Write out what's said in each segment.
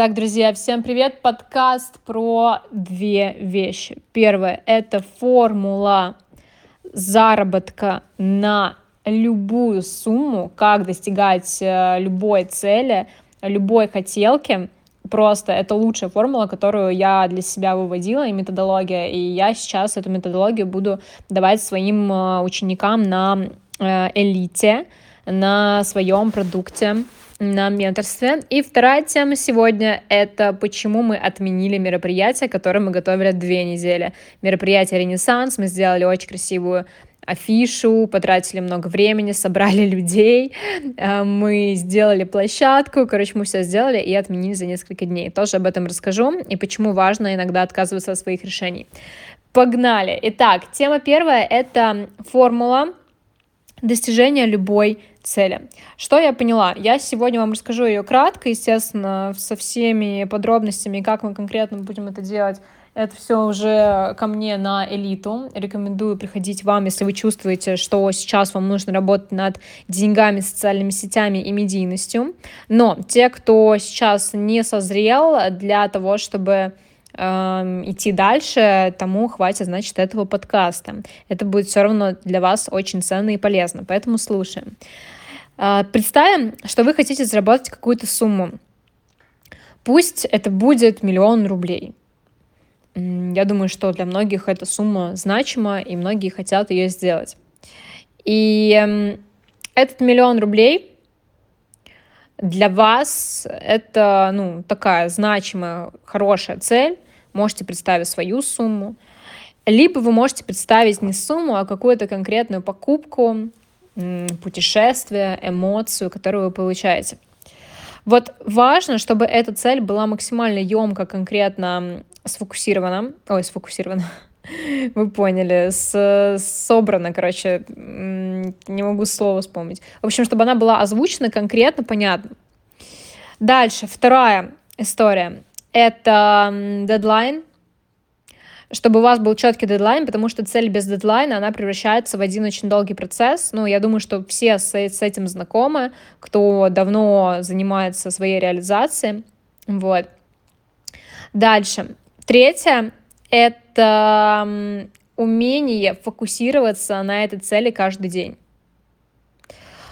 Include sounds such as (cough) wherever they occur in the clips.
Так, друзья, всем привет! Подкаст про две вещи. Первое — это формула заработка на любую сумму, как достигать э, любой цели, любой хотелки. Просто это лучшая формула, которую я для себя выводила, и методология. И я сейчас эту методологию буду давать своим э, ученикам на э, элите, на своем продукте на менторстве. И вторая тема сегодня — это почему мы отменили мероприятие, которое мы готовили две недели. Мероприятие «Ренессанс», мы сделали очень красивую афишу, потратили много времени, собрали (laughs) людей, э, мы сделали площадку, короче, мы все сделали и отменили за несколько дней. Тоже об этом расскажу и почему важно иногда отказываться от своих решений. Погнали! Итак, тема первая — это формула достижения любой цели. Что я поняла? Я сегодня вам расскажу ее кратко, естественно, со всеми подробностями, как мы конкретно будем это делать. Это все уже ко мне на элиту. Рекомендую приходить вам, если вы чувствуете, что сейчас вам нужно работать над деньгами, социальными сетями и медийностью. Но те, кто сейчас не созрел для того, чтобы идти дальше, тому хватит, значит, этого подкаста. Это будет все равно для вас очень ценно и полезно, поэтому слушаем. Э, представим, что вы хотите заработать какую-то сумму. Пусть это будет миллион рублей. Я думаю, что для многих эта сумма значима, и многие хотят ее сделать. И эм, этот миллион рублей для вас это, ну, такая значимая, хорошая цель. Можете представить свою сумму. Либо вы можете представить не сумму, а какую-то конкретную покупку, путешествие, эмоцию, которую вы получаете. Вот важно, чтобы эта цель была максимально емко, конкретно сфокусирована. Ой, сфокусирована. (laughs) Вы поняли, с, собрана, короче, не могу слово вспомнить. В общем, чтобы она была озвучена конкретно, понятно. Дальше, вторая история. Это дедлайн, чтобы у вас был четкий дедлайн, потому что цель без дедлайна, она превращается в один очень долгий процесс. Ну, я думаю, что все с, с этим знакомы, кто давно занимается своей реализацией. Вот. Дальше. Третье — это умение фокусироваться на этой цели каждый день.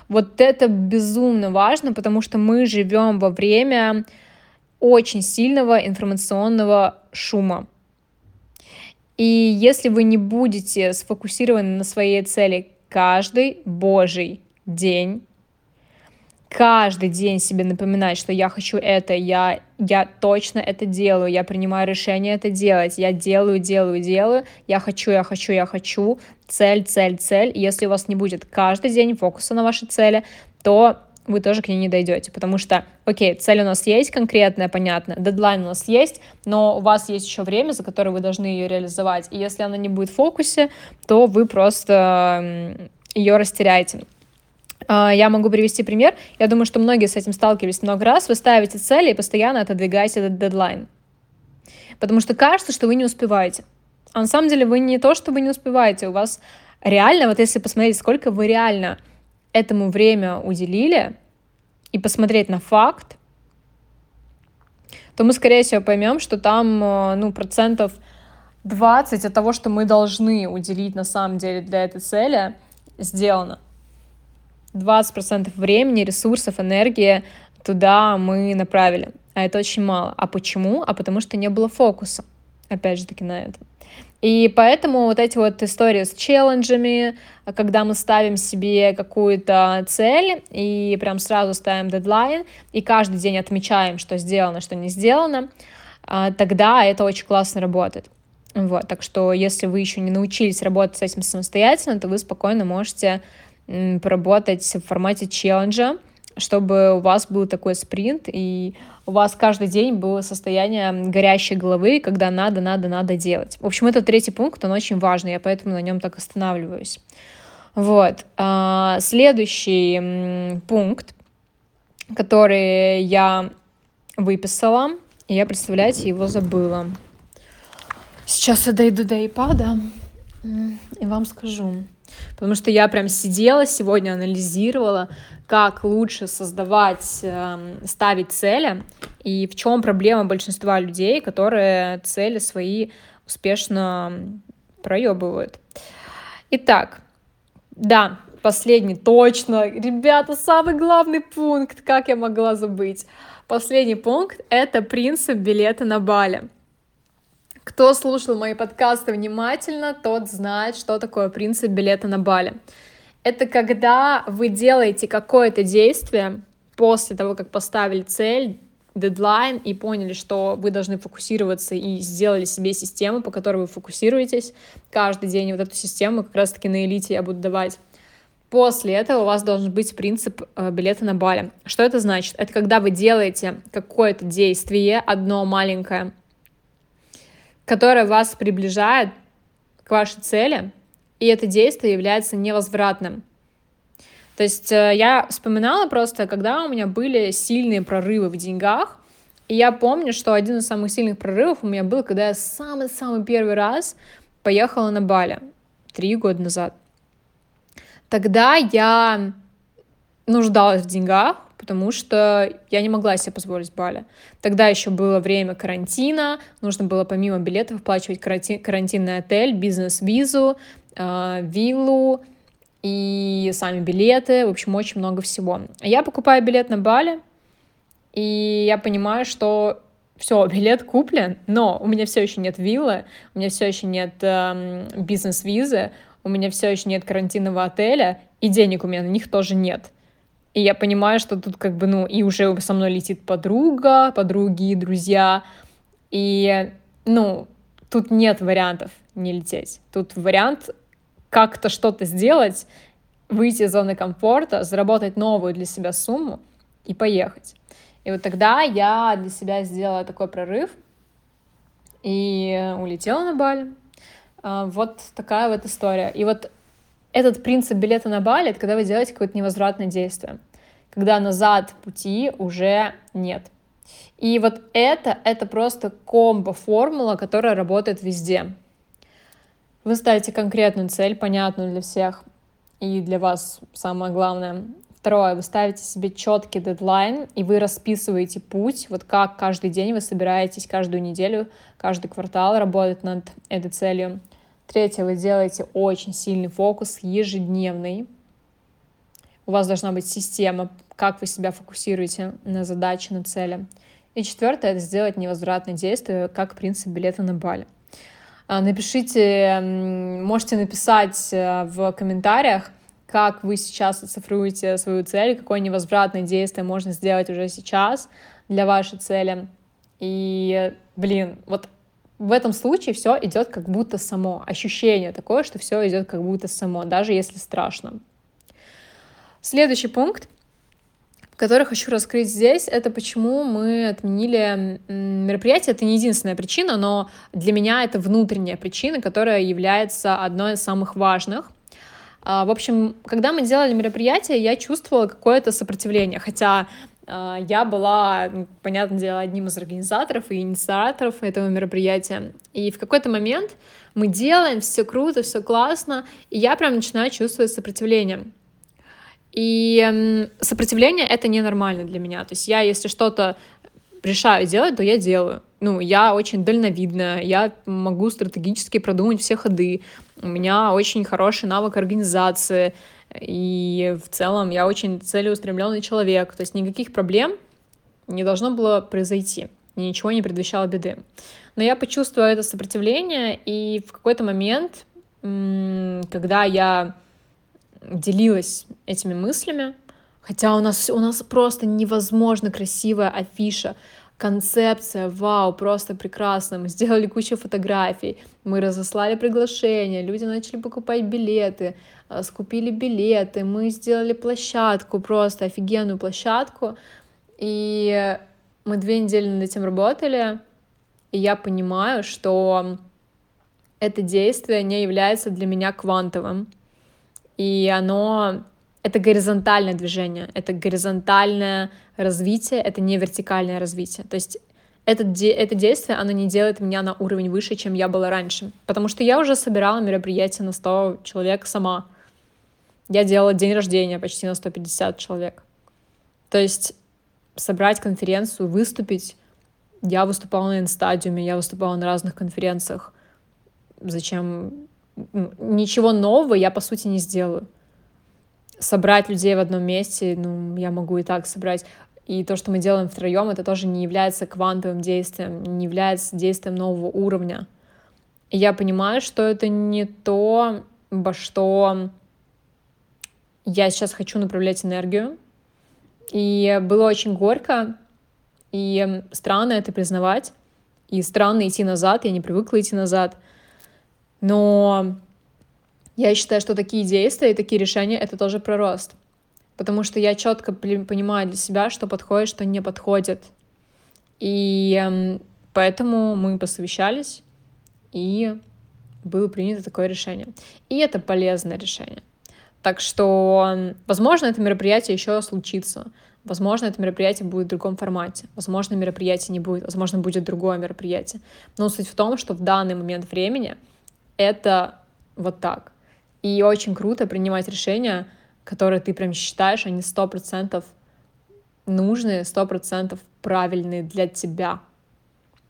Вот это безумно важно, потому что мы живем во время очень сильного информационного шума. И если вы не будете сфокусированы на своей цели каждый божий день, каждый день себе напоминать, что я хочу это, я, я точно это делаю, я принимаю решение это делать, я делаю, делаю, делаю, я хочу, я хочу, я хочу, цель, цель, цель. Если у вас не будет каждый день фокуса на вашей цели, то вы тоже к ней не дойдете, потому что, окей, цель у нас есть конкретная, понятно, дедлайн у нас есть, но у вас есть еще время, за которое вы должны ее реализовать, и если она не будет в фокусе, то вы просто ее растеряете. А, я могу привести пример. Я думаю, что многие с этим сталкивались много раз. Вы ставите цели и постоянно отодвигаете этот дедлайн. Потому что кажется, что вы не успеваете. А на самом деле вы не то, что вы не успеваете. У вас реально, вот если посмотреть, сколько вы реально этому время уделили, и посмотреть на факт, то мы, скорее всего, поймем, что там, э, ну, процентов 20 от того, что мы должны уделить на самом деле для этой цели, сделано. 20% времени, ресурсов, энергии туда мы направили. А это очень мало. А почему? А потому что не было фокуса. Опять же таки на это. И поэтому вот эти вот истории с челленджами, когда мы ставим себе какую-то цель и прям сразу ставим дедлайн, и каждый день отмечаем, что сделано, что не сделано, а, тогда это очень классно работает. Вот, так что если вы еще не научились работать с этим самостоятельно, то вы спокойно можете поработать в формате челленджа, чтобы у вас был такой спринт, и у вас каждый день было состояние горящей головы, когда надо, надо, надо делать. В общем, это третий пункт, он очень важный, я поэтому на нем так останавливаюсь. Вот. А, следующий пункт, который я выписала, и я, представляете, его забыла. Сейчас я дойду до iPad и вам скажу. Потому что я прям сидела сегодня, анализировала, как лучше создавать, эм, ставить цели, и в чем проблема большинства людей, которые цели свои успешно проебывают. Итак, да, последний, точно, ребята, самый главный пункт, как я могла забыть. Последний пункт — это принцип билета на Бали. Кто слушал мои подкасты внимательно, тот знает, что такое принцип билета на Бали. Это когда вы делаете какое-то действие после того, как поставили цель, дедлайн и поняли, что вы должны фокусироваться и сделали себе систему, по которой вы фокусируетесь каждый день. Вот эту систему как раз-таки на элите я буду давать. После этого у вас должен быть принцип э, билета на Бали. Что это значит? Это когда вы делаете какое-то действие, одно маленькое, которое вас приближает к вашей цели, и это действие является невозвратным. То есть э, я вспоминала просто, когда у меня были сильные прорывы в деньгах, и я помню, что один из самых сильных прорывов у меня был, когда я самый-самый первый раз поехала на Бали три года назад. Тогда я нуждалась в деньгах, потому что я не могла себе позволить Бали. Тогда еще было время карантина, нужно было помимо билетов оплачивать карантинный отель, бизнес-визу, э, виллу и сами билеты, в общем, очень много всего. Я покупаю билет на Бали, и я понимаю, что все, (laughs) билет куплен, но у меня все еще нет виллы, у меня все еще нет э, бизнес-визы, у меня все еще нет карантинного отеля, и денег у меня на них тоже нет. И я понимаю, что тут как бы, ну, и уже со мной летит подруга, подруги, друзья. И, ну, тут нет вариантов не лететь. Тут вариант как-то что-то сделать, выйти из зоны комфорта, заработать новую для себя сумму и поехать. И вот тогда я для себя сделала такой прорыв и улетела на Бали. А, вот такая вот история. И вот этот принцип билета на Бали — это когда вы делаете какое-то невозвратное действие когда назад пути уже нет. И вот это, это просто комбо-формула, которая работает везде. Вы ставите конкретную цель, понятную для всех, и для вас самое главное. Второе, вы ставите себе четкий дедлайн, и вы расписываете путь, вот как каждый день вы собираетесь, каждую неделю, каждый квартал работать над этой целью. Третье, вы делаете очень сильный фокус ежедневный, у вас должна быть система, как вы себя фокусируете на задаче, на цели. И четвертое — это сделать невозвратное действие, как принцип билета на Бали. А, напишите, можете написать э, в комментариях, как вы сейчас оцифруете свою цель, какое невозвратное действие можно сделать уже сейчас для вашей цели. И, блин, вот в этом случае все идет как будто само. Ощущение такое, что все идет как будто само, даже если страшно. Следующий пункт, который хочу раскрыть здесь, это почему мы отменили мероприятие. Это не единственная причина, но для меня это внутренняя причина, которая является одной из самых важных. А, в общем, когда мы делали мероприятие, я чувствовала какое-то сопротивление, хотя я была, понятное дело, одним из организаторов и инициаторов этого мероприятия. И в какой-то момент мы делаем, все круто, все классно, и я прям начинаю чувствовать сопротивление. И сопротивление — это ненормально для меня. То есть я, если что-то решаю делать, то я делаю. Ну, я очень дальновидная, я могу стратегически продумать все ходы, у меня очень хороший навык организации, и в целом я очень целеустремленный человек. То есть никаких проблем не должно было произойти, ничего не предвещало беды. Но я почувствовала это сопротивление, и в какой-то момент, когда я делилась этими мыслями, хотя у нас, у нас просто невозможно красивая афиша, концепция, вау, просто прекрасно. Мы сделали кучу фотографий, мы разослали приглашения, люди начали покупать билеты, э, скупили билеты, мы сделали площадку, просто офигенную площадку. И мы две недели над этим работали, и я понимаю, что это действие не является для меня квантовым и оно это горизонтальное движение, это горизонтальное развитие, это не вертикальное развитие. То есть это, это действие, оно не делает меня на уровень выше, чем я была раньше. Потому что я уже собирала мероприятие на 100 человек сама. я делала день рождения почти на 150 человек. То есть собрать конференцию, выступить. Я выступала на инстадиуме, я выступала на разных конференциях. Зачем? Ничего нового я, по сути, не сделаю. Собрать людей в одном месте, ну, я могу и так собрать. И то, что мы делаем втроем, это тоже не является квантовым действием, не является действием нового уровня. И я понимаю, что это не то, во что я сейчас хочу направлять энергию. И было очень горько, и странно это признавать, и странно идти назад, я не привыкла идти назад. Но я считаю, что такие действия и такие решения — это тоже про рост потому что я четко понимаю для себя, что подходит, что не подходит. И эм, поэтому мы посовещались, и было принято такое решение. И это полезное решение. Так что, возможно, это мероприятие еще случится. Возможно, это мероприятие будет в другом формате. Возможно, мероприятие не будет. Возможно, будет другое мероприятие. Но суть в том, что в данный момент времени это вот так. И очень круто принимать решения, которые ты прям считаешь, они сто процентов нужные, сто процентов правильные для тебя.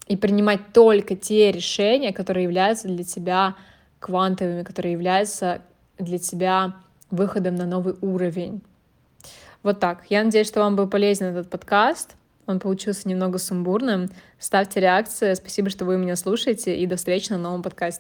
И принимать только те решения, которые являются для тебя квантовыми, которые являются для тебя выходом на новый уровень. Вот так. Я надеюсь, что вам был полезен этот подкаст. Он получился немного сумбурным. Ставьте реакции. Спасибо, что вы меня слушаете. И до встречи на новом подкасте.